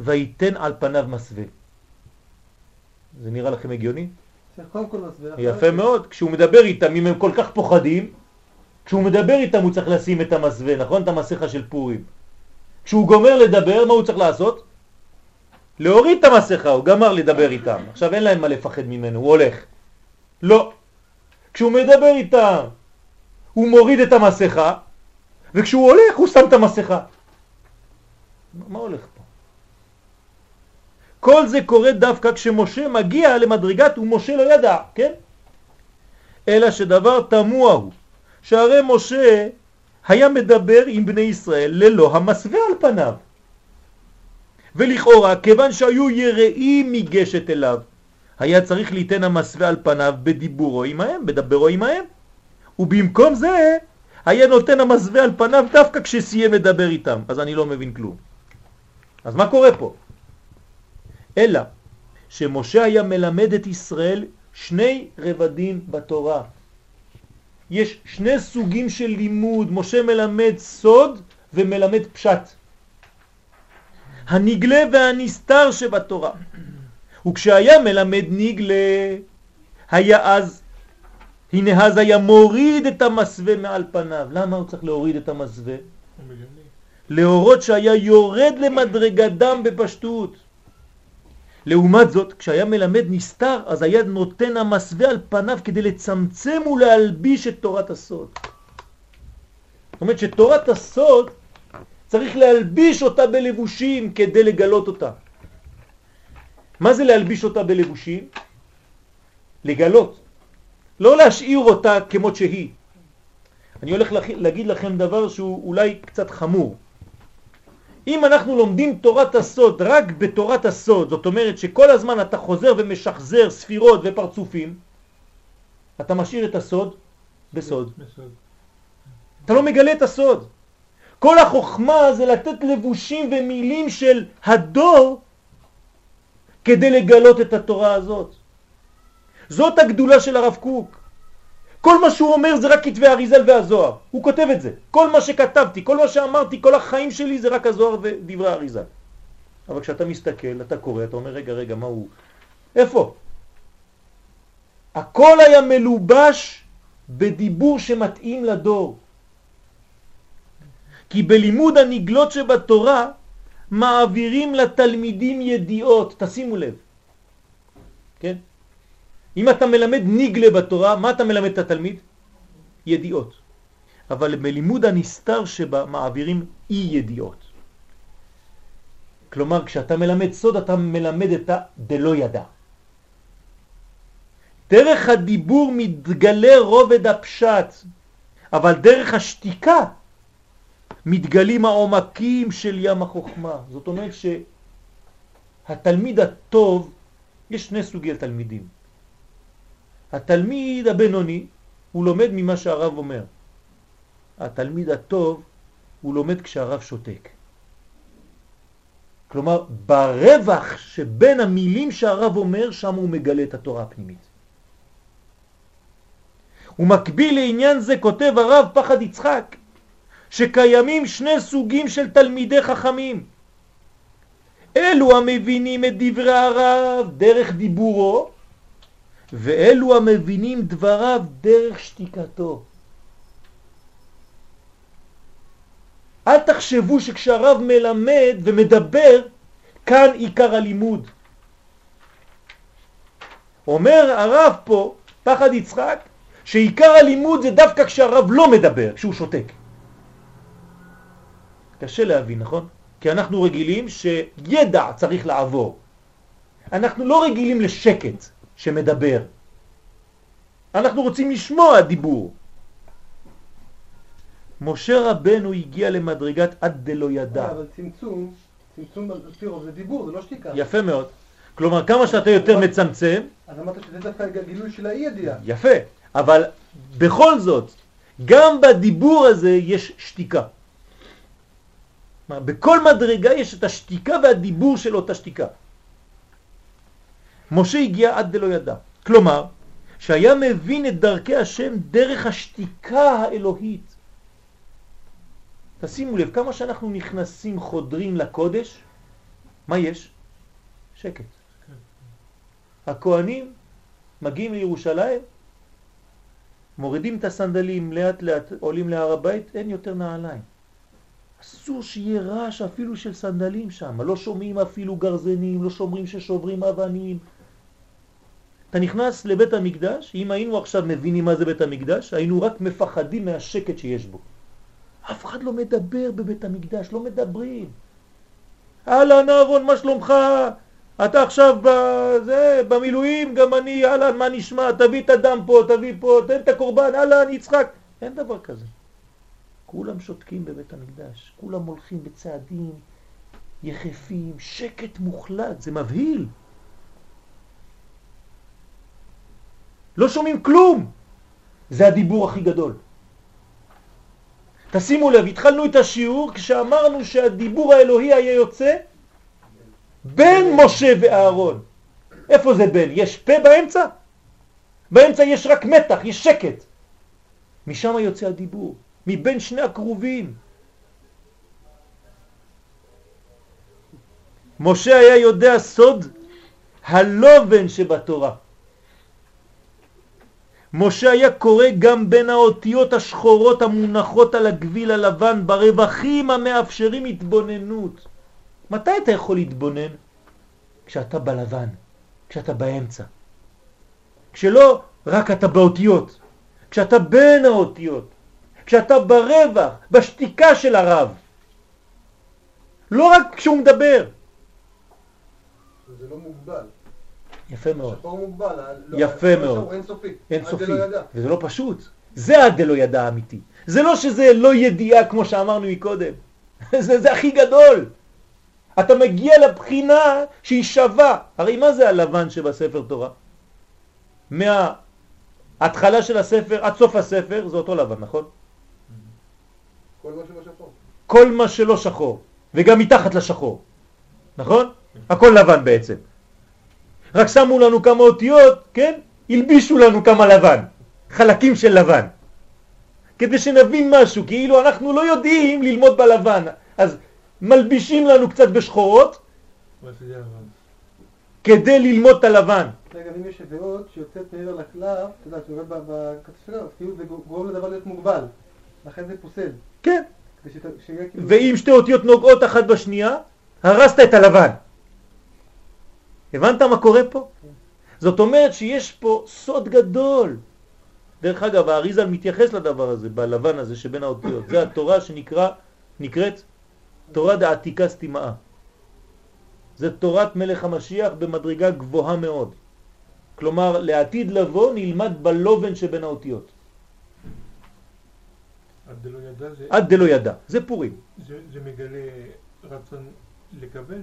ויתן על פניו מסווה. זה נראה לכם הגיוני? יפה מאוד. כשהוא מדבר איתם, אם הם כל כך פוחדים, כשהוא מדבר איתם הוא צריך לשים את המסווה, נכון? את המסכה של פורים. כשהוא גומר לדבר, מה הוא צריך לעשות? להוריד את המסכה, הוא גמר לדבר איתם. עכשיו אין להם מה לפחד ממנו, הוא הולך. לא. כשהוא מדבר איתם, הוא מוריד את המסכה, וכשהוא הולך הוא שם את המסכה. מה הולך פה? כל זה קורה דווקא כשמשה מגיע למדרגת ומשה לא ידע, כן? אלא שדבר תמוה הוא, שהרי משה היה מדבר עם בני ישראל ללא המסווה על פניו. ולכאורה, כיוון שהיו יראים מגשת אליו, היה צריך ליתן המסווה על פניו בדיבורו עמהם, בדברו עמהם. ובמקום זה, היה נותן המסווה על פניו דווקא כשסיים לדבר איתם. אז אני לא מבין כלום. אז מה קורה פה? אלא שמשה היה מלמד את ישראל שני רבדים בתורה. יש שני סוגים של לימוד, משה מלמד סוד ומלמד פשט. הנגלה והנסתר שבתורה. וכשהיה מלמד נגלה, היה אז, הנה אז היה מוריד את המסווה מעל פניו. למה הוא צריך להוריד את המסווה? להורות שהיה יורד למדרגדם בפשטות. לעומת זאת, כשהיה מלמד נסתר, אז היה נותן המסווה על פניו כדי לצמצם ולהלביש את תורת הסוד. זאת אומרת שתורת הסוד צריך להלביש אותה בלבושים כדי לגלות אותה. מה זה להלביש אותה בלבושים? לגלות. לא להשאיר אותה כמות שהיא. אני הולך להגיד לכם דבר שהוא אולי קצת חמור. אם אנחנו לומדים תורת הסוד רק בתורת הסוד, זאת אומרת שכל הזמן אתה חוזר ומשחזר ספירות ופרצופים, אתה משאיר את הסוד בסוד. אתה לא מגלה את הסוד. כל החוכמה זה לתת לבושים ומילים של הדור כדי לגלות את התורה הזאת. זאת הגדולה של הרב קוק. כל מה שהוא אומר זה רק כתבי אריזל והזוהר. הוא כותב את זה. כל מה שכתבתי, כל מה שאמרתי, כל החיים שלי זה רק הזוהר ודברי אריזל. אבל כשאתה מסתכל, אתה קורא, אתה אומר, רגע, רגע, מה הוא... איפה? הכל היה מלובש בדיבור שמתאים לדור. כי בלימוד הנגלות שבתורה מעבירים לתלמידים ידיעות, תשימו לב. כן? אם אתה מלמד ניגלה בתורה, מה אתה מלמד את התלמיד? ידיעות. אבל בלימוד הנסתר שבה מעבירים אי ידיעות. כלומר, כשאתה מלמד סוד, אתה מלמד את הדלא ידע. דרך הדיבור מתגלה רובד הפשט, אבל דרך השתיקה מתגלים העומקים של ים החוכמה. זאת אומרת שהתלמיד הטוב, יש שני סוגי תלמידים. התלמיד הבינוני, הוא לומד ממה שהרב אומר. התלמיד הטוב, הוא לומד כשהרב שותק. כלומר, ברווח שבין המילים שהרב אומר, שם הוא מגלה את התורה הפנימית. ומקביל לעניין זה כותב הרב פחד יצחק, שקיימים שני סוגים של תלמידי חכמים. אלו המבינים את דברי הרב דרך דיבורו, ואלו המבינים דבריו דרך שתיקתו. אל תחשבו שכשהרב מלמד ומדבר, כאן עיקר הלימוד. אומר הרב פה, פחד יצחק, שעיקר הלימוד זה דווקא כשהרב לא מדבר, כשהוא שותק. קשה להבין, נכון? כי אנחנו רגילים שידע צריך לעבור. אנחנו לא רגילים לשקט שמדבר. אנחנו רוצים לשמוע דיבור. משה רבנו הגיע למדרגת עד דלא ידע. אבל צמצום, צמצום על פי רוב זה דיבור, זה לא שתיקה. יפה מאוד. כלומר, כמה שאתה יותר מצמצם... אז אמרת שזה דווקא גילוי של האי ידיעה. יפה, אבל בכל זאת, גם בדיבור הזה יש שתיקה. בכל מדרגה יש את השתיקה והדיבור של אותה שתיקה. משה הגיע עד דלא ידע. כלומר, שהיה מבין את דרכי השם דרך השתיקה האלוהית. תשימו לב, כמה שאנחנו נכנסים, חודרים לקודש, מה יש? שקט. הכהנים מגיעים לירושלים, מורידים את הסנדלים לאט לאט, עולים להר הבית, אין יותר נעליים. אסור שיהיה רעש אפילו של סנדלים שם, לא שומעים אפילו גרזנים, לא שומרים ששוברים אבנים. אתה נכנס לבית המקדש, אם היינו עכשיו מבינים מה זה בית המקדש, היינו רק מפחדים מהשקט שיש בו. אף אחד לא מדבר בבית המקדש, לא מדברים. אהלן אהרון, מה שלומך? אתה עכשיו בזה, במילואים, גם אני, אהלן, מה נשמע? תביא את הדם פה, תביא פה, תן את הקורבן, אהלן, יצחק. אין דבר כזה. כולם שותקים בבית המקדש, כולם הולכים בצעדים יחפים, שקט מוחלט, זה מבהיל. לא שומעים כלום. זה הדיבור הכי גדול. תשימו לב, התחלנו את השיעור כשאמרנו שהדיבור האלוהי היה יוצא בין משה ואהרון. איפה זה בין? יש פה באמצע? באמצע יש רק מתח, יש שקט. משם יוצא הדיבור, מבין שני הקרובים. משה היה יודע סוד הלובן שבתורה. משה היה קורא גם בין האותיות השחורות המונחות על הגביל הלבן ברווחים המאפשרים התבוננות. מתי אתה יכול להתבונן? כשאתה בלבן, כשאתה באמצע. כשלא רק אתה באותיות, כשאתה בין האותיות, כשאתה ברווח, בשתיקה של הרב. לא רק כשהוא מדבר. זה לא מוגבל. יפה מאוד. השחור מוגבל. לא, יפה מאוד. אינסופי. וזה לא פשוט. זה עד דלא ידע אמיתי. זה לא שזה לא ידיעה כמו שאמרנו מקודם. זה, זה הכי גדול. אתה מגיע לבחינה שהיא שווה. הרי מה זה הלבן שבספר תורה? מההתחלה של הספר עד סוף הספר זה אותו לבן, נכון? כל מה שלא שחור. כל מה שלא שחור, וגם מתחת לשחור, נכון? הכל לבן בעצם. רק שמו לנו כמה אותיות, כן? הלבישו לנו כמה לבן, חלקים של לבן. כדי שנבין משהו, כאילו אנחנו לא יודעים ללמוד בלבן, אז מלבישים לנו קצת בשחורות כדי ללמוד את הלבן. רגע, אם יש אות שיוצאת מעבר לקלף, אתה יודע, שיורד אז כאילו זה גורם לדבר להיות מוגבל. לכן זה פוסל. כן. כאילו... ואם שתי אותיות נוגעות אחת בשנייה, הרסת את הלבן. הבנת מה קורה פה? זאת אומרת שיש פה סוד גדול. דרך אגב, האריזל מתייחס לדבר הזה, בלבן הזה שבין האותיות. זה התורה שנקרא, נקראת תורה דעתיקה סתימאה. זה תורת מלך המשיח במדרגה גבוהה מאוד. כלומר, לעתיד לבוא נלמד בלובן שבין האותיות. עד דלא ידע זה, עד דלא ידע. זה פורים. זה, זה מגלה רצון לקבל.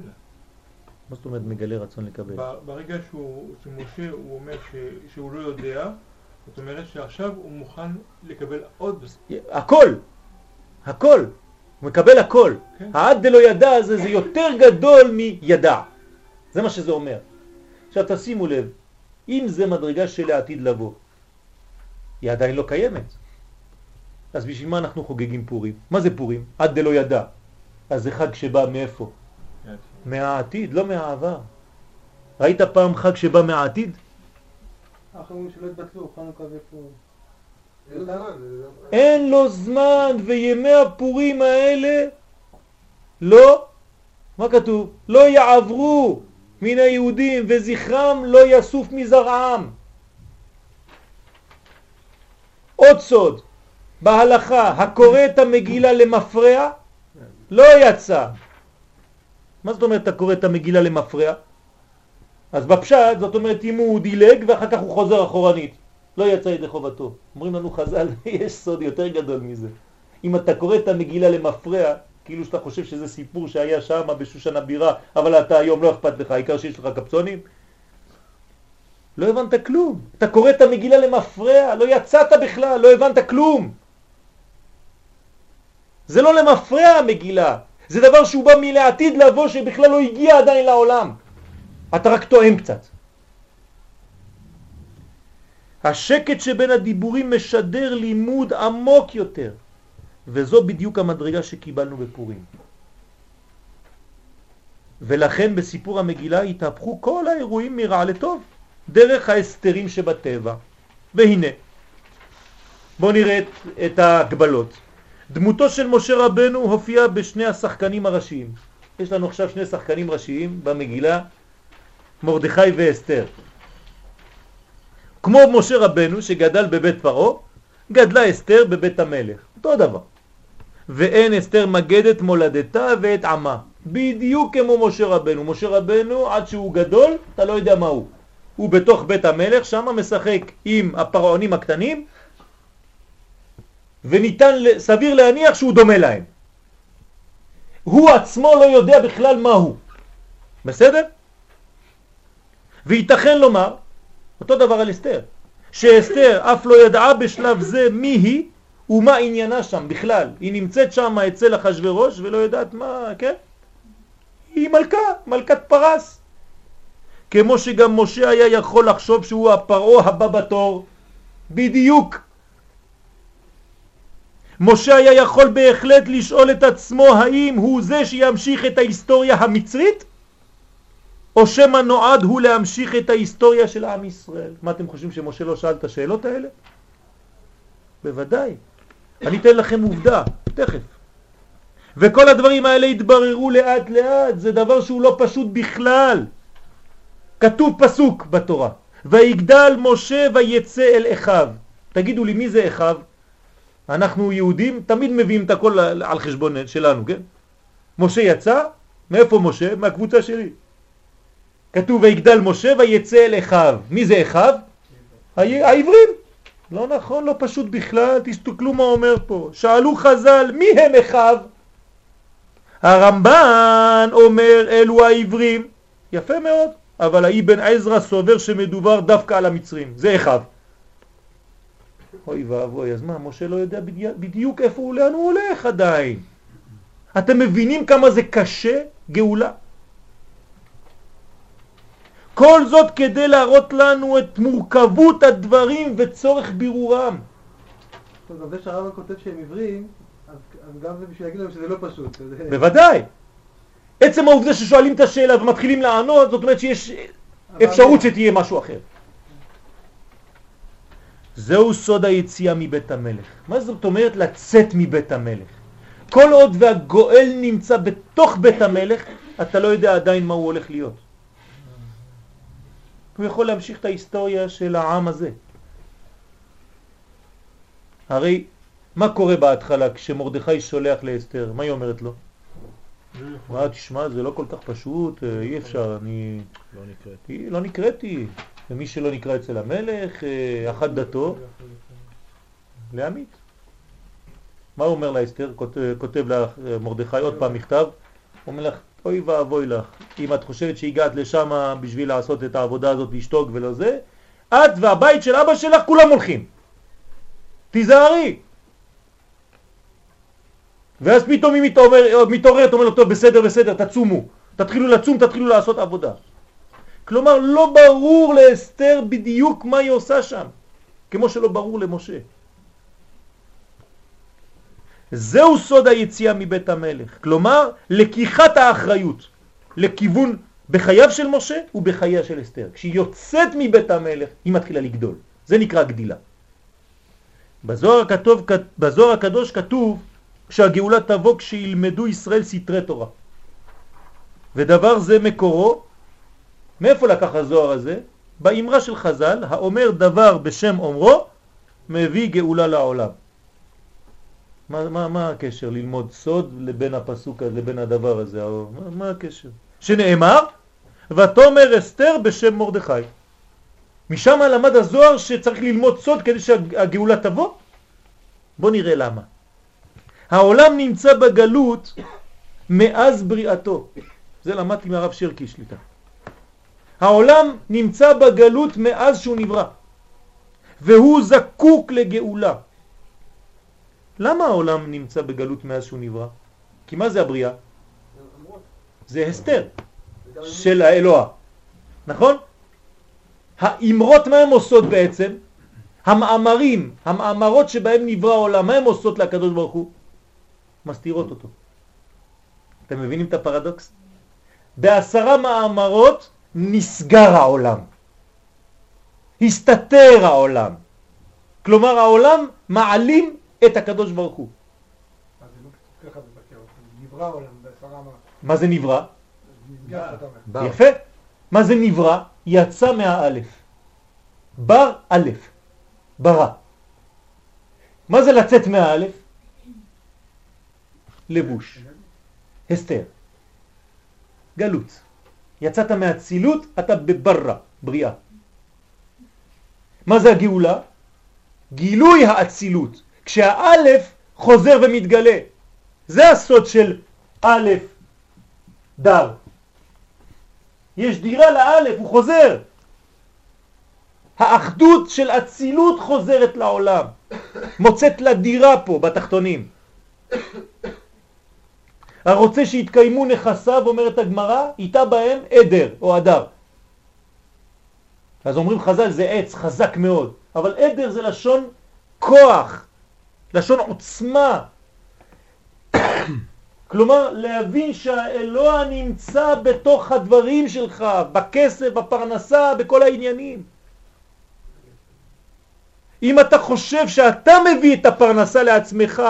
מה זאת אומרת מגלה רצון לקבל? ברגע שהוא, שמשה הוא אומר ש, שהוא לא יודע, זאת אומרת שעכשיו הוא מוכן לקבל עוד. הכל, הכל, הוא מקבל הכל. כן. העד דלא ידע הזה זה יותר גדול מידע. זה מה שזה אומר. עכשיו תשימו לב, אם זה מדרגה של העתיד לבוא, היא עדיין לא קיימת. אז בשביל מה אנחנו חוגגים פורים? מה זה פורים? עד דלא ידע. אז זה חג שבא מאיפה? מהעתיד, לא מהעבר. ראית פעם חג שבא מהעתיד? אין לו זמן, וימי הפורים האלה לא, מה כתוב? לא יעברו מן היהודים וזכרם לא יסוף מזרעם. עוד סוד, בהלכה, הקורא את המגילה למפרע, לא יצא. מה זאת אומרת אתה קורא את המגילה למפרע? אז בפשט זאת אומרת אם הוא דילג ואחר כך הוא חוזר אחורנית. לא יצא ידי חובתו. אומרים לנו חז"ל, יש סוד יותר גדול מזה. אם אתה קורא את המגילה למפרע, כאילו שאתה חושב שזה סיפור שהיה שם בשושן הבירה, אבל אתה היום לא אכפת לך, העיקר שיש לך קפצונים, לא הבנת כלום. אתה קורא את המגילה למפרע, לא יצאת בכלל, לא הבנת כלום. זה לא למפרע המגילה, זה דבר שהוא בא מלעתיד לבוא שבכלל לא הגיע עדיין לעולם. אתה רק טועם קצת. השקט שבין הדיבורים משדר לימוד עמוק יותר, וזו בדיוק המדרגה שקיבלנו בפורים. ולכן בסיפור המגילה התהפכו כל האירועים מרע לטוב, דרך ההסתרים שבטבע. והנה, בואו נראה את, את ההגבלות. דמותו של משה רבנו הופיע בשני השחקנים הראשיים. יש לנו עכשיו שני שחקנים ראשיים במגילה, מרדכי ואסתר. כמו משה רבנו שגדל בבית פרעה, גדלה אסתר בבית המלך. אותו דבר. ואין אסתר מגדת מולדתה ואת עמה. בדיוק כמו משה רבנו. משה רבנו עד שהוא גדול, אתה לא יודע מה הוא. הוא בתוך בית המלך, שם משחק עם הפרעונים הקטנים, וניתן, סביר להניח שהוא דומה להם. הוא עצמו לא יודע בכלל מה הוא. בסדר? וייתכן לומר, אותו דבר על אסתר, שאסתר אף לא ידעה בשלב זה מי היא ומה עניינה שם בכלל. היא נמצאת שם אצל אחשוורוש ולא יודעת מה, כן? היא מלכה, מלכת פרס. כמו שגם משה היה יכול לחשוב שהוא הפרעה הבא בתור. בדיוק. משה היה יכול בהחלט לשאול את עצמו האם הוא זה שימשיך את ההיסטוריה המצרית או שמה נועד הוא להמשיך את ההיסטוריה של עם ישראל. מה אתם חושבים שמשה לא שאל את השאלות האלה? בוודאי. אני אתן לכם עובדה, תכף. וכל הדברים האלה התבררו לאט לאט, זה דבר שהוא לא פשוט בכלל. כתוב פסוק בתורה, ויגדל משה ויצא אל אחיו. תגידו לי, מי זה אחיו? אנחנו יהודים תמיד מביאים את הכל על חשבון שלנו, כן? משה יצא, מאיפה משה? מהקבוצה שלי. כתוב ויגדל משה ויצא אל אחיו. מי זה אחיו? העברים. לא נכון, לא פשוט בכלל, תסתכלו מה אומר פה. שאלו חז"ל, מי הם אחיו? הרמב"ן אומר אלו העברים. יפה מאוד, אבל האבן עזרא סובר שמדובר דווקא על המצרים. זה אחיו. אוי ואבוי, אז מה, משה לא יודע בדיוק איפה הוא, לאן הוא הולך עדיין. אתם מבינים כמה זה קשה, גאולה? כל זאת כדי להראות לנו את מורכבות הדברים וצורך בירורם. טוב, גם זה שהרמב"ם כותב שהם עברים, אז גם זה בשביל להגיד להם שזה לא פשוט. בוודאי. עצם העובדה ששואלים את השאלה ומתחילים לענות, זאת אומרת שיש אפשרות שתהיה משהו אחר. זהו סוד היציאה מבית המלך. מה זאת אומרת לצאת מבית המלך? כל עוד והגואל נמצא בתוך בית המלך, אתה לא יודע עדיין מה הוא הולך להיות. הוא יכול להמשיך את ההיסטוריה של העם הזה. הרי מה קורה בהתחלה כשמרדכי שולח לאסתר? מה היא אומרת לו? מה, תשמע, זה לא כל כך פשוט, אה, אי אפשר, אני... לא נקראתי. לא נקראתי. ומי שלא נקרא אצל המלך, אה, אחת דתו, להמית. מה הוא אומר לאסתר? כותב למרדכי עוד פעם מכתב, הוא אומר לך, אוי ואבוי לך, אם את חושבת שהגעת לשם בשביל לעשות את העבודה הזאת, לשתוק ולא זה, את והבית של אבא שלך כולם הולכים. תיזהרי. ואז פתאום היא מתעוררת, אומר לו, טוב, בסדר, בסדר, תצומו. תתחילו לצום, תתחילו לעשות עבודה. כלומר, לא ברור לאסתר בדיוק מה היא עושה שם, כמו שלא ברור למשה. זהו סוד היציאה מבית המלך, כלומר לקיחת האחריות לכיוון בחייו של משה ובחייה של אסתר. כשהיא יוצאת מבית המלך היא מתחילה לגדול, זה נקרא גדילה. בזוהר, הכתוב, בזוהר הקדוש כתוב שהגאולה תבוא כשילמדו ישראל סתרי תורה. ודבר זה מקורו, מאיפה לקח הזוהר הזה? באמרה של חז"ל, האומר דבר בשם אומרו, מביא גאולה לעולם. מה, מה, מה הקשר ללמוד סוד לבין הפסוק הזה, לבין הדבר הזה? מה, מה הקשר? שנאמר, ותומר אסתר בשם מרדכי. משם למד הזוהר שצריך ללמוד סוד כדי שהגאולה תבוא? בוא נראה למה. העולם נמצא בגלות מאז בריאתו. זה למדתי מהרב שרקי שליטה. העולם נמצא בגלות מאז שהוא נברא, והוא זקוק לגאולה. למה העולם נמצא בגלות מאז שהוא נברא? כי מה זה הבריאה? זה הסתר של האלוה, נכון? האמרות מה הן עושות בעצם? המאמרים, המאמרות שבהם נברא העולם, מה הן עושות לקדוש ברוך הוא? מסתירות אותו. אתם מבינים את הפרדוקס? בעשרה מאמרות נסגר העולם. הסתתר העולם. כלומר העולם מעלים את הקדוש ברוך הוא. אז זה לא נברא העולם בעשרה מה? מה זה נברא? יפה. מה זה נברא? יצא מהאלף. בר א', ברא. מה זה לצאת מהאלף? לבוש, הסתר, גלות. יצאת מהצילות, אתה בברא, בריאה. מה זה הגאולה? גילוי האצילות. כשהאלף חוזר ומתגלה. זה הסוד של א' דר. יש דירה לאלף, הוא חוזר. האחדות של אצילות חוזרת לעולם. מוצאת לה דירה פה, בתחתונים. הרוצה שיתקיימו נכסיו, אומרת הגמרא, איתה בהם עדר או עדר. אז אומרים חז"ל זה עץ חזק מאוד, אבל עדר זה לשון כוח, לשון עוצמה. כלומר, להבין שהאלוה נמצא בתוך הדברים שלך, בכסף, בפרנסה, בכל העניינים. אם אתה חושב שאתה מביא את הפרנסה לעצמך,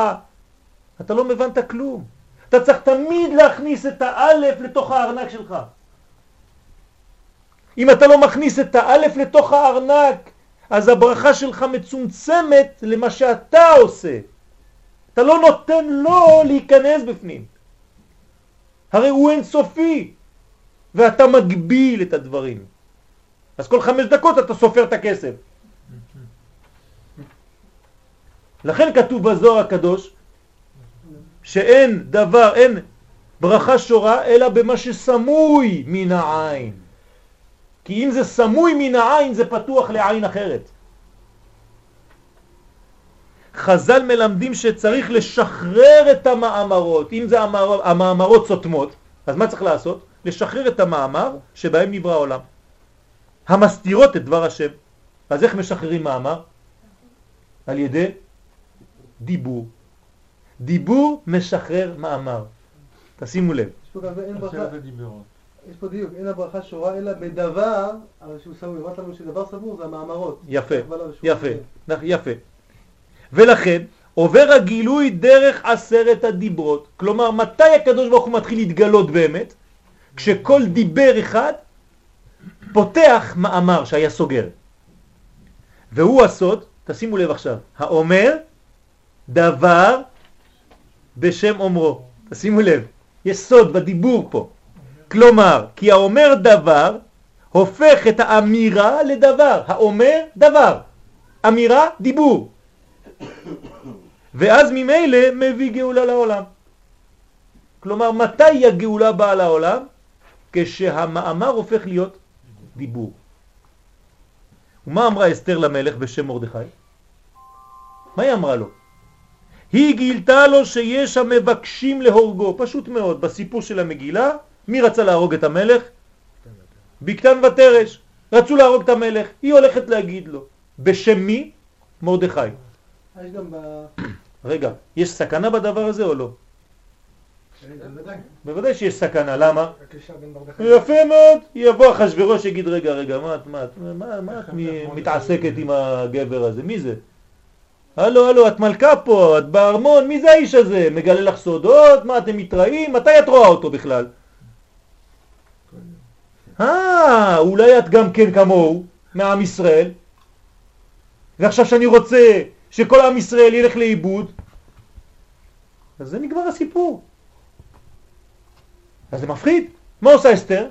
אתה לא מבנת כלום. אתה צריך תמיד להכניס את האלף לתוך הארנק שלך. אם אתה לא מכניס את האלף לתוך הארנק, אז הברכה שלך מצומצמת למה שאתה עושה. אתה לא נותן לו להיכנס בפנים. הרי הוא אינסופי, ואתה מגביל את הדברים. אז כל חמש דקות אתה סופר את הכסף. לכן כתוב בזוהר הקדוש שאין דבר, אין ברכה שורה אלא במה שסמוי מן העין. כי אם זה סמוי מן העין זה פתוח לעין אחרת. חז"ל מלמדים שצריך לשחרר את המאמרות. אם זה המאמר, המאמרות סותמות, אז מה צריך לעשות? לשחרר את המאמר שבהם נברא העולם. המסתירות את דבר השם. אז איך משחררים מאמר? על ידי דיבור. דיבור משחרר מאמר. תשימו לב. יש פה גם אין ברכה, עשרת הדיברות. יש פה דיוק, אין הברכה שורה אלא בדבר, אבל שהוא סמור, אמרת לנו שדבר סמור זה המאמרות. יפה, יפה, נכ- יפה. ולכן עובר הגילוי דרך עשרת הדיברות. כלומר, מתי הקדוש ברוך הוא מתחיל להתגלות באמת? כשכל דיבר אחד פותח מאמר שהיה סוגר. והוא הסוד, תשימו לב עכשיו, האומר דבר בשם אומרו. תשימו לב, יש סוד בדיבור פה. כלומר, כי האומר דבר הופך את האמירה לדבר. האומר דבר. אמירה, דיבור. ואז ממילא מביא גאולה לעולם. כלומר, מתי הגאולה באה לעולם? כשהמאמר הופך להיות דיבור. ומה אמרה אסתר למלך בשם מרדכי? מה היא אמרה לו? היא גילתה לו שיש המבקשים להורגו, פשוט מאוד, בסיפור של המגילה, מי רצה להרוג את המלך? בקטן ותרש, רצו להרוג את המלך, היא הולכת להגיד לו, בשם מי? מרדכי. רגע, יש סכנה בדבר הזה או לא? בוודאי. שיש סכנה, למה? יפה מאוד, יבוא אחשוורוש יגיד רגע רגע מה את מתעסקת עם הגבר הזה, מי זה? הלו הלו את מלכה פה, את בארמון, מי זה האיש הזה? מגלה לך סודות? מה אתם מתראים? מתי את רואה אותו בכלל? אה, אולי את גם כן כמוהו, מעם ישראל, ועכשיו שאני רוצה שכל עם ישראל ילך לאיבוד, אז זה נגמר הסיפור. אז זה מפחיד. מה עושה אסתר?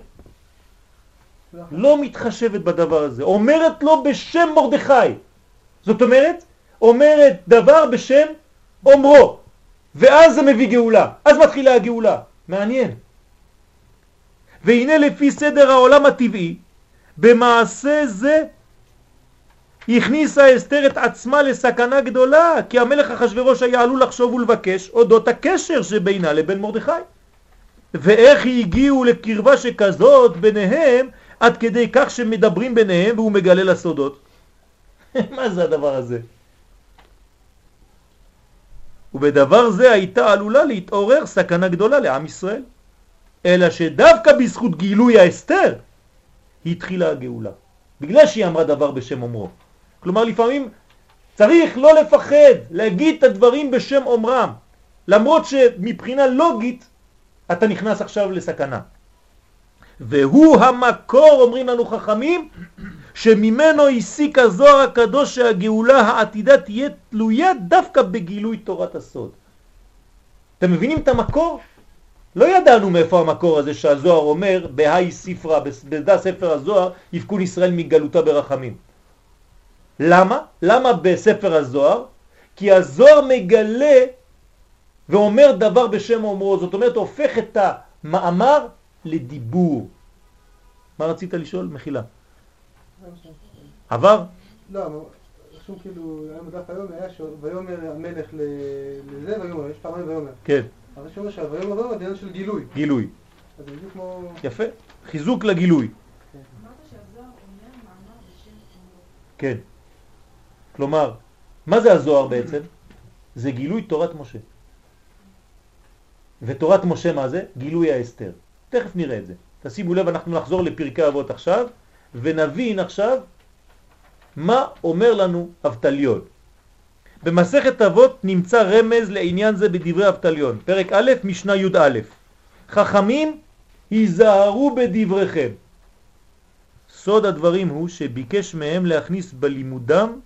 לא מתחשבת בדבר הזה. אומרת לו בשם מרדכי. זאת אומרת, אומרת דבר בשם אומרו. ואז זה מביא גאולה. אז מתחילה הגאולה. מעניין. והנה לפי סדר העולם הטבעי, במעשה זה הכניסה אסתר את עצמה לסכנה גדולה, כי המלך אחשוורוש היה עלול לחשוב ולבקש אודות הקשר שבינה לבין מרדכי. ואיך הגיעו לקרבה שכזאת ביניהם עד כדי כך שמדברים ביניהם והוא מגלה לסודות. מה זה הדבר הזה? ובדבר זה הייתה עלולה להתעורר סכנה גדולה לעם ישראל. אלא שדווקא בזכות גילוי האסתר התחילה הגאולה. בגלל שהיא אמרה דבר בשם אומרו. כלומר לפעמים צריך לא לפחד להגיד את הדברים בשם אומרם, למרות שמבחינה לוגית אתה נכנס עכשיו לסכנה. והוא המקור, אומרים לנו חכמים, שממנו הסיק הזוהר הקדוש שהגאולה העתידה תהיה תלויה דווקא בגילוי תורת הסוד. אתם מבינים את המקור? לא ידענו מאיפה המקור הזה שהזוהר אומר בהאי ספרה, בדע ספר הזוהר, יפקון ישראל מגלותה ברחמים. למה? למה בספר הזוהר? כי הזוהר מגלה ואומר דבר בשם אומרו, זאת אומרת הופך את המאמר לדיבור. מה רצית לשאול? מחילה. עבר? לא, רשום כאילו, היום בדף היום היה ויאמר המלך לזה ויאמר, יש פעמיים ויאמר. כן. אבל יש אומר שהויאמר ויאמר זה עניין של גילוי. גילוי. אז זה בדיוק כמו... יפה. חיזוק לגילוי. כן. כלומר, מה זה הזוהר בעצם? זה גילוי תורת משה. ותורת משה מה זה? גילוי האסתר. תכף נראה את זה. תשימו לב, אנחנו נחזור לפרקי אבות עכשיו, ונבין עכשיו מה אומר לנו אבטליון. במסכת אבות נמצא רמז לעניין זה בדברי אבטליון, פרק א', משנה י"א. חכמים היזהרו בדבריכם. סוד הדברים הוא שביקש מהם להכניס בלימודם,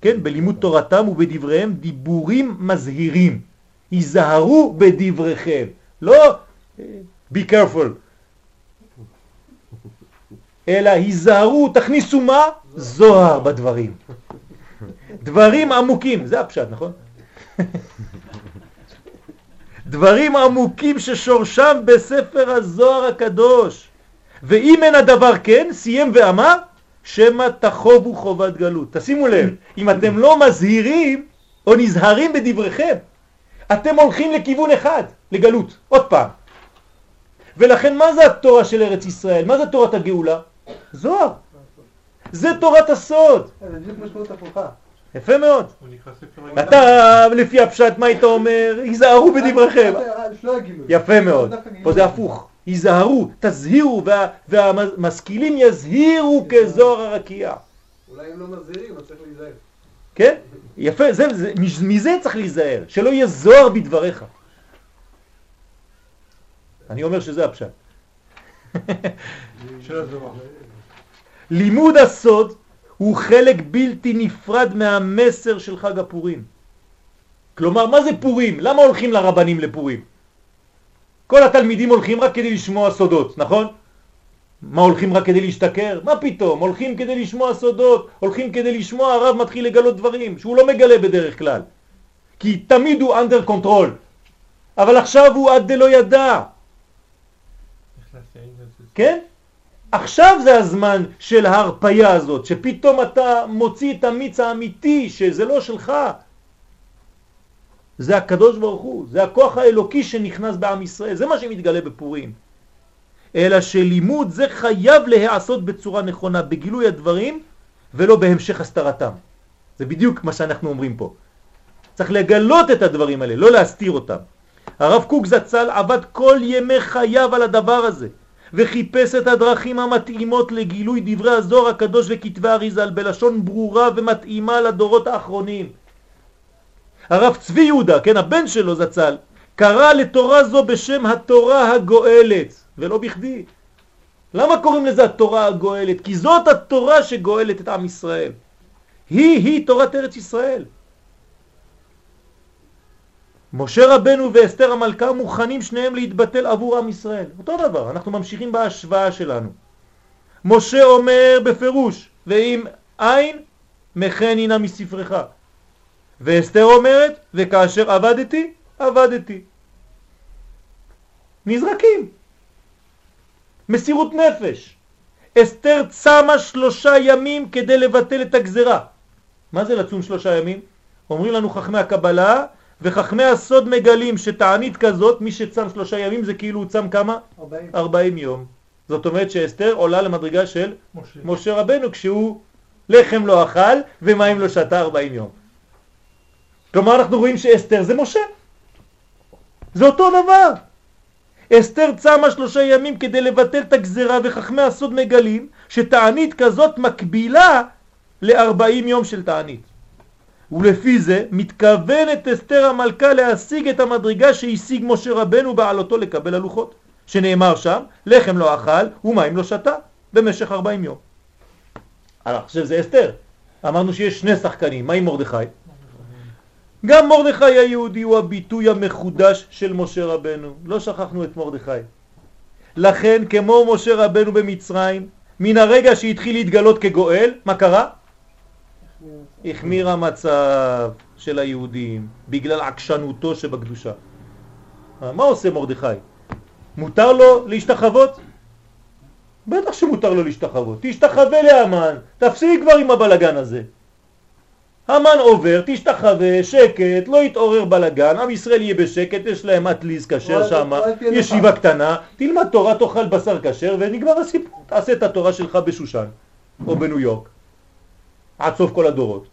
כן, בלימוד תורתם ובדבריהם דיבורים מזהירים. היזהרו בדבריכם, לא be careful, אלא היזהרו, תכניסו מה? זוהר בדברים. דברים עמוקים, זה הפשט, נכון? דברים עמוקים ששורשם בספר הזוהר הקדוש. ואם אין הדבר כן, סיים ואמר, שמה תחובו חובת גלות. תשימו לב, אם אתם לא מזהירים או נזהרים בדבריכם, אתם הולכים לכיוון אחד, לגלות, עוד פעם. ולכן מה זה התורה של ארץ ישראל? מה זה תורת הגאולה? זוהר. זה תורת הסוד. זה בדיוק משמעות הפוכה. יפה מאוד. אתה, לפי הפשט, מה היית אומר? היזהרו בדבריכם. לא הגילוי. יפה מאוד. פה זה הפוך. היזהרו, תזהירו, וה- והמשכילים יזהירו כזוהר הרקיע. אולי הם לא מזהירים, אז צריך להיזהר. כן? יפה, זה, זה, מזה צריך להיזהר, שלא יהיה זוהר בדבריך. אני אומר שזה הפשט. של הזוהר. לימוד הסוד הוא חלק בלתי נפרד מהמסר של חג הפורים. כלומר, מה זה פורים? למה הולכים לרבנים לפורים? כל התלמידים הולכים רק כדי לשמוע סודות, נכון? מה הולכים רק כדי להשתכר? מה פתאום? הולכים כדי לשמוע סודות, הולכים כדי לשמוע, הרב מתחיל לגלות דברים שהוא לא מגלה בדרך כלל. כי תמיד הוא under control. אבל עכשיו הוא עד דלא ידע. כן? עכשיו זה הזמן של ההרפיה הזאת, שפתאום אתה מוציא את המיץ האמיתי, שזה לא שלך. זה הקדוש ברוך הוא, זה הכוח האלוקי שנכנס בעם ישראל, זה מה שמתגלה בפורים. אלא שלימוד זה חייב להיעשות בצורה נכונה, בגילוי הדברים ולא בהמשך הסתרתם. זה בדיוק מה שאנחנו אומרים פה. צריך לגלות את הדברים האלה, לא להסתיר אותם. הרב קוק זצ"ל עבד כל ימי חייו על הדבר הזה, וחיפש את הדרכים המתאימות לגילוי דברי הזוהר הקדוש וכתבי אריזל בלשון ברורה ומתאימה לדורות האחרונים. הרב צבי יהודה, כן, הבן שלו זצ"ל, קרא לתורה זו בשם התורה הגואלת, ולא בכדי. למה קוראים לזה התורה הגואלת? כי זאת התורה שגואלת את עם ישראל. היא-היא תורת ארץ ישראל. משה רבנו ואסתר המלכה מוכנים שניהם להתבטל עבור עם ישראל. אותו דבר, אנחנו ממשיכים בהשוואה שלנו. משה אומר בפירוש, ואם אין, מכן הנה מספרך. ואסתר אומרת, וכאשר עבדתי, עבדתי. נזרקים. מסירות נפש. אסתר צמה שלושה ימים כדי לבטל את הגזרה. מה זה לצום שלושה ימים? אומרים לנו חכמי הקבלה, וחכמי הסוד מגלים שתענית כזאת, מי שצם שלושה ימים זה כאילו הוא צם כמה? 40. 40 יום. זאת אומרת שאסתר עולה למדרגה של משה. משה רבנו כשהוא לחם לא אכל ומים לא שתה 40 יום. כלומר אנחנו רואים שאסתר זה משה. זה אותו דבר. אסתר צמה שלושה ימים כדי לבטל את הגזרה וחכמי הסוד מגלים שתענית כזאת מקבילה ל-40 יום של תענית. ולפי זה מתכוונת אסתר המלכה להשיג את המדרגה שהשיג משה רבנו בעלותו לקבל הלוחות, שנאמר שם, לחם לא אכל ומים לא שתה במשך 40 יום. עכשיו זה אסתר, אמרנו שיש שני שחקנים, מה עם מרדכי? גם מרדכי היהודי הוא הביטוי המחודש של משה רבנו, לא שכחנו את מרדכי. לכן כמו משה רבנו במצרים, מן הרגע שהתחיל להתגלות כגואל, מה קרה? החמיר המצב של היהודים בגלל עקשנותו שבקדושה. מה עושה מרדכי? מותר לו להשתחוות? בטח שמותר לו להשתחוות. תשתחווה לאמן, תפסיק כבר עם הבלגן הזה. המן עובר, תשתחווה, שקט, לא יתעורר בלגן, עם ישראל יהיה בשקט, יש להם אטליס כשר שם, ישיבה קטנה, תלמד תורה, תאכל בשר כשר ונגמר הסיפור. תעשה את התורה שלך בשושן או בניו יורק, עד סוף כל הדורות,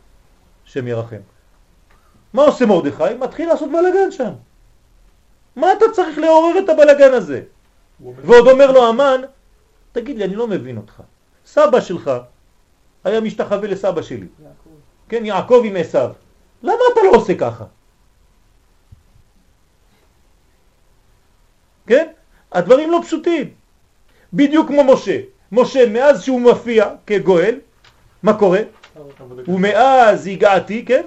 שם ירחם. מה עושה מרדכי? מתחיל לעשות בלגן שם. מה אתה צריך לעורר את הבלגן הזה? ועוד אומר לו המן, תגיד לי, אני לא מבין אותך. סבא שלך היה משתחווה לסבא שלי. כן, יעקב עם עשיו. למה אתה לא עושה ככה? כן? הדברים לא פשוטים. בדיוק כמו משה. משה, מאז שהוא מופיע כגואל, מה קורה? ומאז הגעתי, כן?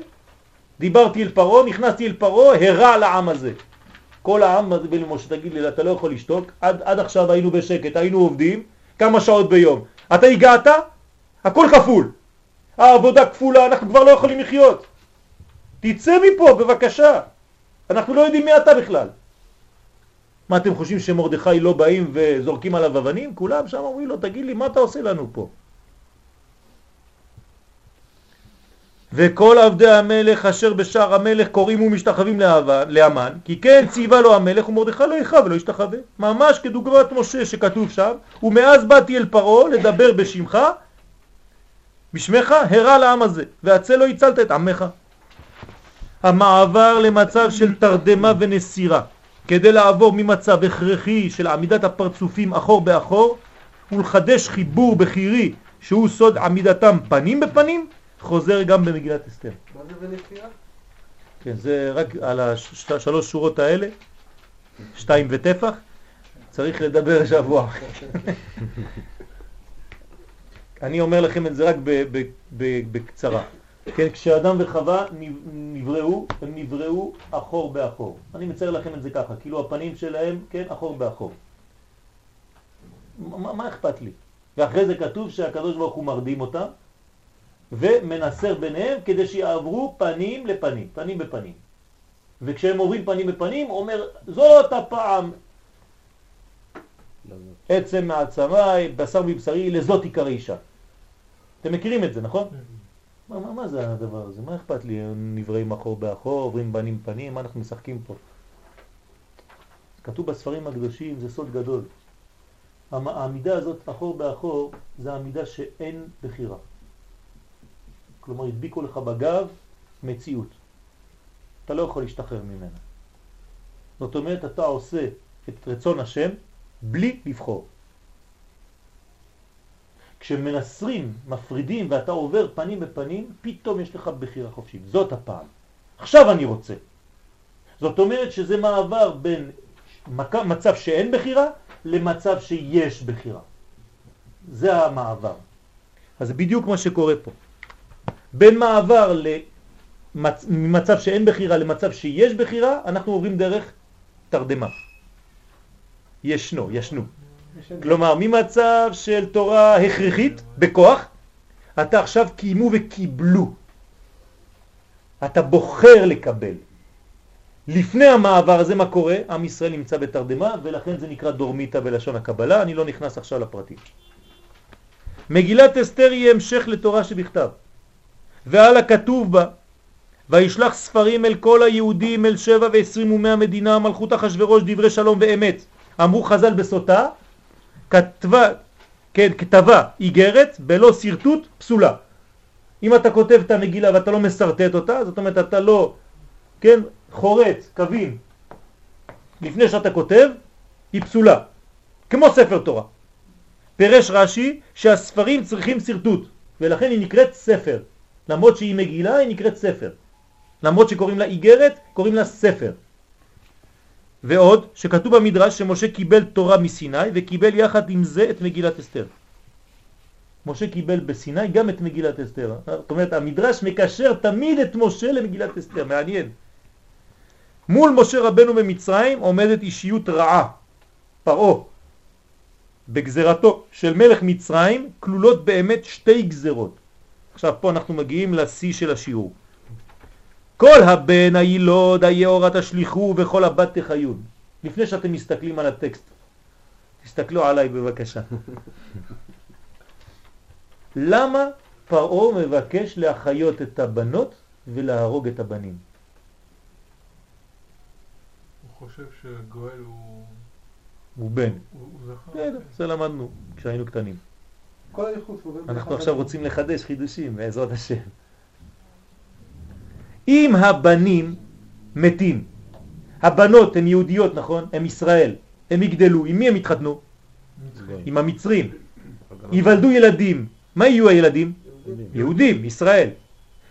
דיברתי אל פרו, נכנסתי אל פרו, הרע לעם הזה. כל העם, משה, תגיד לי, אתה לא יכול לשתוק? עד, עד עכשיו היינו בשקט, היינו עובדים כמה שעות ביום. אתה הגעת? הכל כפול. העבודה כפולה, אנחנו כבר לא יכולים לחיות. תצא מפה בבקשה. אנחנו לא יודעים מי אתה בכלל. מה אתם חושבים שמרדכי לא באים וזורקים עליו אבנים? כולם שם אומרים לו, תגיד לי, מה אתה עושה לנו פה? וכל עבדי המלך אשר בשער המלך קוראים ומשתחווים לאמן, כי כן ציווה לו המלך ומרדכי לא יכרע ולא ישתחווה. ממש כדוגמת משה שכתוב שם, ומאז באתי אל פרעה לדבר בשמך בשמך הרע לעם הזה, והצל לא הצלת את עמך. המעבר למצב של תרדמה ונסירה, כדי לעבור ממצב הכרחי של עמידת הפרצופים אחור באחור, ולחדש חיבור בחירי שהוא סוד עמידתם פנים בפנים, חוזר גם במגילת אסתר. מה זה בנסירה? כן, זה רק על השלוש שורות האלה, שתיים וטפח, צריך לדבר שבוע. אני אומר לכם את זה רק בקצרה. כן, כשאדם וחווה נבראו, הם נבראו אחור באחור. אני מצייר לכם את זה ככה, כאילו הפנים שלהם, כן, אחור באחור. מה, מה אכפת לי? ואחרי זה כתוב שהקדוש ברוך הוא מרדים אותם ומנסר ביניהם כדי שיעברו פנים לפנים, פנים בפנים. וכשהם עוברים פנים בפנים, אומר, זאת הפעם עצם מעצמה, בשר מבשרי, לזאת עיקר אישה. אתם מכירים את זה, נכון? מה, מה, מה זה הדבר הזה? מה אכפת לי? נבראים אחור באחור, עוברים בנים פנים, מה אנחנו משחקים פה? כתוב בספרים הקדושים, זה סוד גדול. העמידה הזאת אחור באחור זה העמידה שאין בחירה. כלומר, הדביקו לך בגב מציאות. אתה לא יכול להשתחרר ממנה. זאת אומרת, אתה עושה את רצון השם בלי לבחור. כשמנסרים, מפרידים ואתה עובר פנים בפנים, פתאום יש לך בחירה חופשית. זאת הפעם. עכשיו אני רוצה. זאת אומרת שזה מעבר בין מצב שאין בחירה למצב שיש בחירה. זה המעבר. אז בדיוק מה שקורה פה. בין מעבר למצ... ממצב שאין בחירה למצב שיש בחירה, אנחנו עוברים דרך תרדמה. ישנו, ישנו. כלומר, ממצב של תורה הכרחית, בכוח, אתה עכשיו קיימו וקיבלו. אתה בוחר לקבל. לפני המעבר הזה מה קורה? עם ישראל נמצא בתרדמה ולכן זה נקרא דורמיטה בלשון הקבלה, אני לא נכנס עכשיו לפרטים. מגילת אסתר היא המשך לתורה שבכתב ועל הכתוב בה וישלח ספרים אל כל היהודים אל שבע ועשרים ומאה מדינה מלכות אחשוורוש דברי שלום ואמת אמרו חז"ל בסוטה כתבה, כן, כתבה איגרת בלא שרטוט פסולה. אם אתה כותב את המגילה ואתה לא מסרטט אותה, זאת אומרת אתה לא, כן, חורץ, קווים, לפני שאתה כותב, היא פסולה, כמו ספר תורה. פירש רש"י שהספרים צריכים שרטוט, ולכן היא נקראת ספר. למרות שהיא מגילה, היא נקראת ספר. למרות שקוראים לה איגרת, קוראים לה ספר. ועוד, שכתוב במדרש שמשה קיבל תורה מסיני וקיבל יחד עם זה את מגילת אסתר. משה קיבל בסיני גם את מגילת אסתר. זאת אומרת, המדרש מקשר תמיד את משה למגילת אסתר, מעניין. מול משה רבנו במצרים עומדת אישיות רעה, פרעה. בגזרתו של מלך מצרים כלולות באמת שתי גזרות. עכשיו פה אנחנו מגיעים לשיא של השיעור. כל הבן הילוד היאורה תשליכו וכל הבת תחיון. לפני שאתם מסתכלים על הטקסט, תסתכלו עליי בבקשה. למה פרעה מבקש להחיות את הבנות ולהרוג את הבנים? הוא חושב שגואל הוא... הוא בן. הוא הוא זכר. בסדר, זה למדנו כשהיינו קטנים. כל הייחוס עובר אנחנו עכשיו. רוצים לחדש חידושים, בעזרת השם. אם הבנים מתים, הבנות הן יהודיות, נכון? הן ישראל, הם יגדלו, עם מי הם יתחתנו? עם המצרים. ייוולדו ילדים, מה יהיו הילדים? יהודים, ישראל.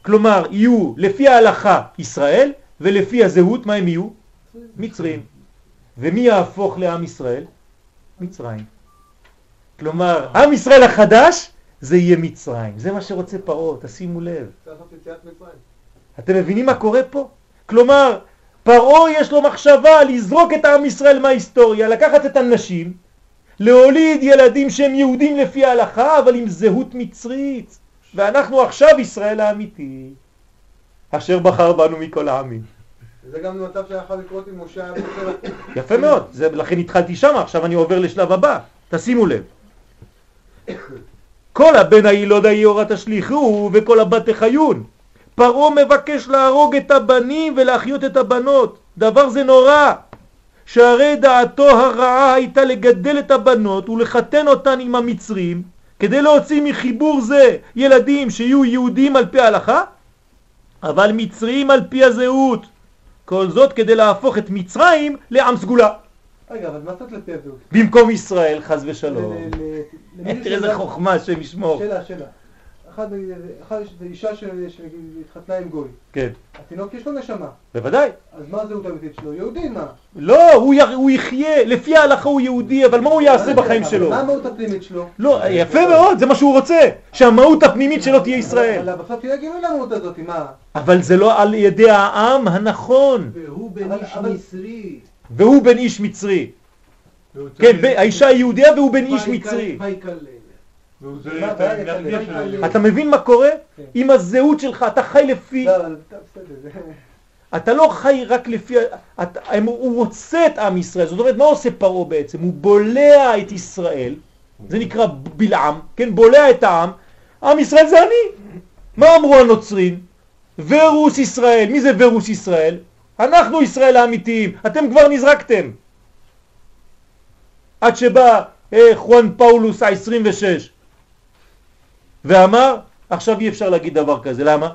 כלומר, יהיו לפי ההלכה ישראל, ולפי הזהות מה הם יהיו? מצרים. ומי יהפוך לעם ישראל? מצרים. כלומר, עם ישראל החדש זה יהיה מצרים. זה מה שרוצה פרעה, תשימו לב. אתם מבינים מה קורה פה? כלומר, פרעה יש לו מחשבה לזרוק את עם ישראל מההיסטוריה, לקחת את הנשים, להוליד ילדים שהם יהודים לפי ההלכה, אבל עם זהות מצרית. ואנחנו עכשיו ישראל האמיתי, אשר בחר בנו מכל העמים. זה גם מצב שהיה יכול לקרות עם משה היה. יפה מאוד, זה, לכן התחלתי שם, עכשיו אני עובר לשלב הבא, תשימו לב. כל הבן הילוד היורה תשליכו וכל הבת תחיון. פרעה מבקש להרוג את הבנים ולהחיות את הבנות. דבר זה נורא, שהרי דעתו הרעה הייתה לגדל את הבנות ולחתן אותן עם המצרים, כדי להוציא מחיבור זה ילדים שיהיו יהודים על פי ההלכה, אבל מצרים על פי הזהות. כל זאת כדי להפוך את מצרים לעם סגולה. רגע, אבל מה זאת לפי הזהות? במקום ישראל, חז ושלום. תראה איזה חוכמה, השם ישמור. שאלה, שאלה. אחד, אחד, זה אישה שהתחתנה עם גוי. כן, התינוק יש לו נשמה. בוודאי. אז מה הזהות האמיתית שלו? יהודי מה? לא, הוא, י... הוא יחיה, לפי ההלכה הוא יהודי, אבל מה הוא יעשה בחיים שלו? מה המהות הפנימית שלו? לא, יפה מאוד, זה מה שהוא רוצה, שהמהות הפנימית שלו תהיה ישראל. אבל בסוף תהיה גילוי למהות הזאת, מה? אבל זה לא על ידי העם הנכון, והוא בן איש מצרי. והוא בן איש מצרי. כן, האישה היא יהודיה והוא בן איש מצרי. אתה מבין מה קורה? כן. עם הזהות שלך, אתה חי לפי... לא, אתה לא חי רק לפי... אתה, הוא רוצה את עם ישראל, זאת אומרת, מה עושה פרעה בעצם? הוא בולע את ישראל, זה נקרא בלעם, כן? בולע את העם, עם ישראל זה אני. מה אמרו הנוצרים? ורוס ישראל, מי זה ורוס ישראל? אנחנו ישראל האמיתיים, אתם כבר נזרקתם. עד שבא אה, חואן פאולוס ה-26 ואמר, עכשיו אי אפשר להגיד דבר כזה, למה?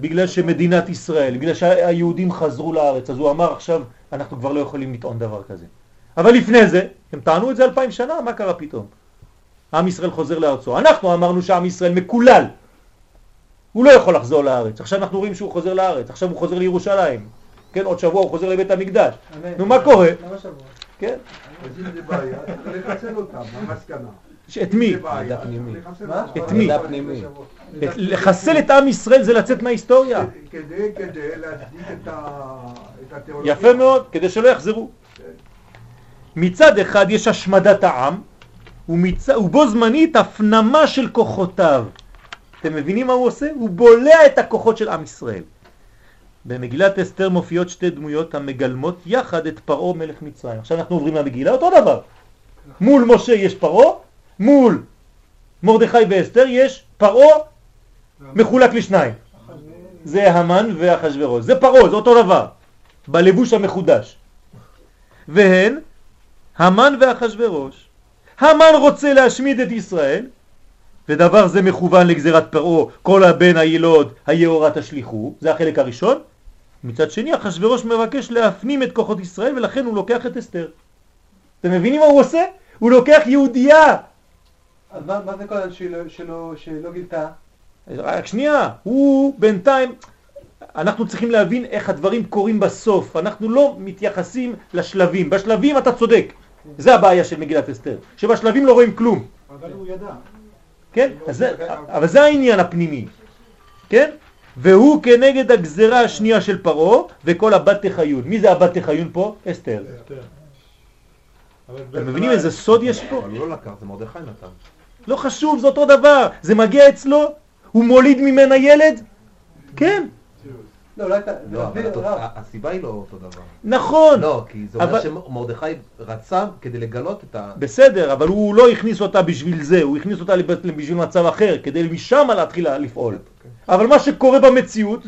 בגלל שמדינת ישראל, בגלל שהיהודים חזרו לארץ, אז הוא אמר עכשיו אנחנו כבר לא יכולים לטעון דבר כזה. אבל לפני זה, הם טענו את זה אלפיים שנה, מה קרה פתאום? עם ישראל חוזר לארצו. אנחנו אמרנו שעם ישראל מקולל. הוא לא יכול לחזור לארץ. עכשיו אנחנו רואים שהוא חוזר לארץ, עכשיו הוא חוזר לירושלים. כן, עוד שבוע הוא חוזר לבית המקדש. נו, מה קורה? למה שבוע? כן? אז אם זה בעיה, צריך לחסל אותם, מה המסקנה? את מי? את מי? לחסל את עם ישראל זה לצאת מההיסטוריה. כדי, כדי להצדיק את התיאולוגיה. יפה מאוד, כדי שלא יחזרו. מצד אחד יש השמדת העם. ובו זמנית הפנמה של כוחותיו. אתם מבינים מה הוא עושה? הוא בולע את הכוחות של עם ישראל. במגילת אסתר מופיעות שתי דמויות המגלמות יחד את פרעה מלך מצרים. עכשיו אנחנו עוברים למגילה, אותו דבר. מול משה יש פרעה, מול מרדכי ואסתר יש פרעה מחולק לשניים. זה המן ואחשוורוש. זה פרעה, זה אותו דבר. בלבוש המחודש. והן המן ואחשוורוש. המן רוצה להשמיד את ישראל, ודבר זה מכוון לגזירת פרעה, כל הבן הילוד היאורה תשליכו, זה החלק הראשון, מצד שני, אחשוורוש מבקש להפנים את כוחות ישראל ולכן הוא לוקח את אסתר. אתם מבינים מה הוא עושה? הוא לוקח יהודייה. אז מה מה זה כל שלא- שלא- שלא גילתה? רק שנייה, הוא בינתיים, אנחנו צריכים להבין איך הדברים קורים בסוף, אנחנו לא מתייחסים לשלבים, בשלבים אתה צודק, זה הבעיה של מגילת אסתר, שבשלבים לא רואים כלום, אבל הוא ידע. כן? אז זה, אבל זה העניין הפנימי, כן? והוא כנגד הגזרה השנייה של פרעה וכל הבת תחיון. מי זה הבת תחיון פה? אסתר. אתם מבינים איזה סוד יש פה? אבל הוא לא לקח, זה מרדכי נתן. לא חשוב, זה אותו דבר. זה מגיע אצלו, הוא מוליד ממנה ילד? כן, לא, אולי אתה... לא, אבל. הסיבה היא לא אותו דבר. נכון. לא, כי זה אומר שמרדכי רצה כדי לגלות את ה... בסדר, אבל הוא לא הכניס אותה בשביל זה, הוא הכניס אותה בשביל מצב אחר, כדי משם להתחיל לפעול. אבל מה שקורה במציאות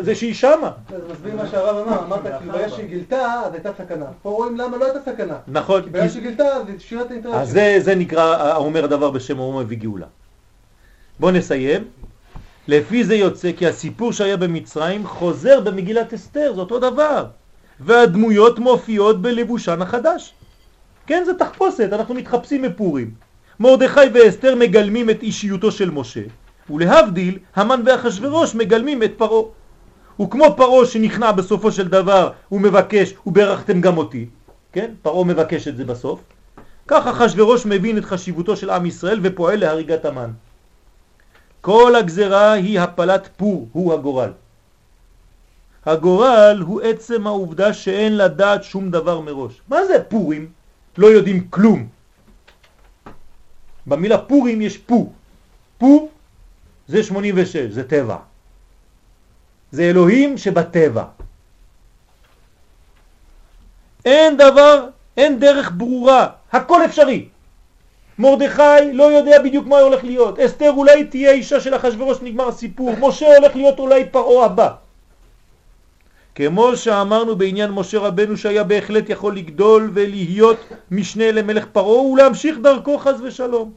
זה שהיא שמה. אז מסביר מה שהרב אמר, אמרת, כאילו ברגע שהיא גילתה, אז הייתה סכנה. פה רואים למה לא הייתה סכנה. נכון, כי ברגע כי- שהיא גילתה, אז היא שינה את האינטרס אז זה, זה נקרא, האומר דבר בשם האומה מביא גאולה. בואו נסיים. לפי זה יוצא כי הסיפור שהיה במצרים חוזר במגילת אסתר, זה אותו דבר. והדמויות מופיעות בלבושן החדש. כן, זה תחפושת, אנחנו מתחפשים בפורים. מרדכי ואסתר מגלמים את אישיותו של משה, ולהבדיל, המן ואחשוורוש מגלמים את פרעה. וכמו פרעה שנכנע בסופו של דבר, הוא מבקש, וברכתם גם אותי, כן? פרעה מבקש את זה בסוף. כך אחשוורוש מבין את חשיבותו של עם ישראל ופועל להריגת המן. כל הגזרה היא הפלת פור, הוא הגורל. הגורל הוא עצם העובדה שאין לדעת שום דבר מראש. מה זה פורים? לא יודעים כלום. במילה פורים יש פו. פו זה 86, זה טבע. זה אלוהים שבטבע. אין דבר, אין דרך ברורה, הכל אפשרי. מרדכי לא יודע בדיוק מה הולך להיות. אסתר אולי תהיה אישה של אחשוורוש, נגמר הסיפור. משה הולך להיות אולי פרעה הבא. כמו שאמרנו בעניין משה רבנו שהיה בהחלט יכול לגדול ולהיות משנה למלך פרעה ולהמשיך דרכו חז ושלום.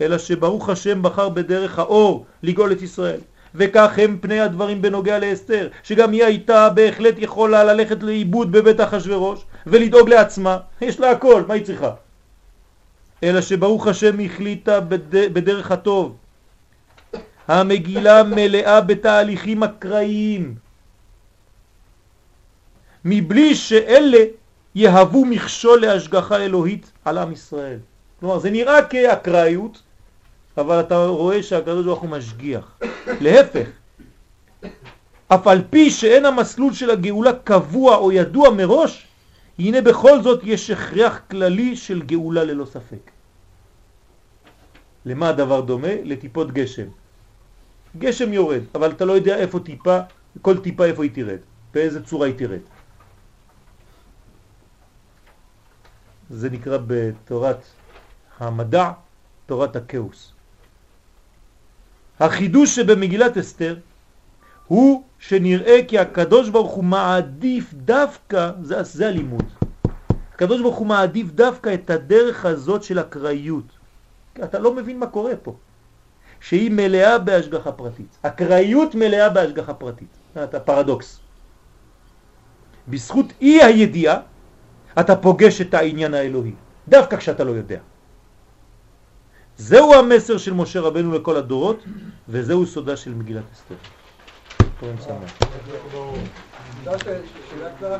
אלא שברוך השם בחר בדרך האור לגאול את ישראל. וכך הם פני הדברים בנוגע לאסתר, שגם היא הייתה בהחלט יכולה ללכת לאיבוד בבית אחשוורוש ולדאוג לעצמה. יש לה הכל, מה היא צריכה? אלא שברוך השם החליטה בד... בדרך הטוב. המגילה מלאה בתהליכים אקראיים, מבלי שאלה יהוו מכשול להשגחה אלוהית על עם ישראל. כלומר, זה נראה כאקראיות, אבל אתה רואה שהקדוש ברוך הוא משגיח. להפך, אף על פי שאין המסלול של הגאולה קבוע או ידוע מראש, הנה בכל זאת יש הכרח כללי של גאולה ללא ספק. למה הדבר דומה? לטיפות גשם. גשם יורד, אבל אתה לא יודע איפה טיפה, כל טיפה איפה היא תרד, באיזה צורה היא תרד. זה נקרא בתורת המדע, תורת הכאוס. החידוש שבמגילת אסתר הוא שנראה כי הקדוש ברוך הוא מעדיף דווקא, זה, זה הלימוד, הקדוש ברוך הוא מעדיף דווקא את הדרך הזאת של הקראיות. אתה לא מבין מה קורה פה. שהיא מלאה בהשגחה פרטית. הקראיות מלאה בהשגחה פרטית. אתה פרדוקס. בזכות אי הידיעה אתה פוגש את העניין האלוהי, דווקא כשאתה לא יודע. זהו המסר של משה רבנו לכל הדורות, וזהו סודה של מגילת אסתר. פורים שמח. שאלה קצרה,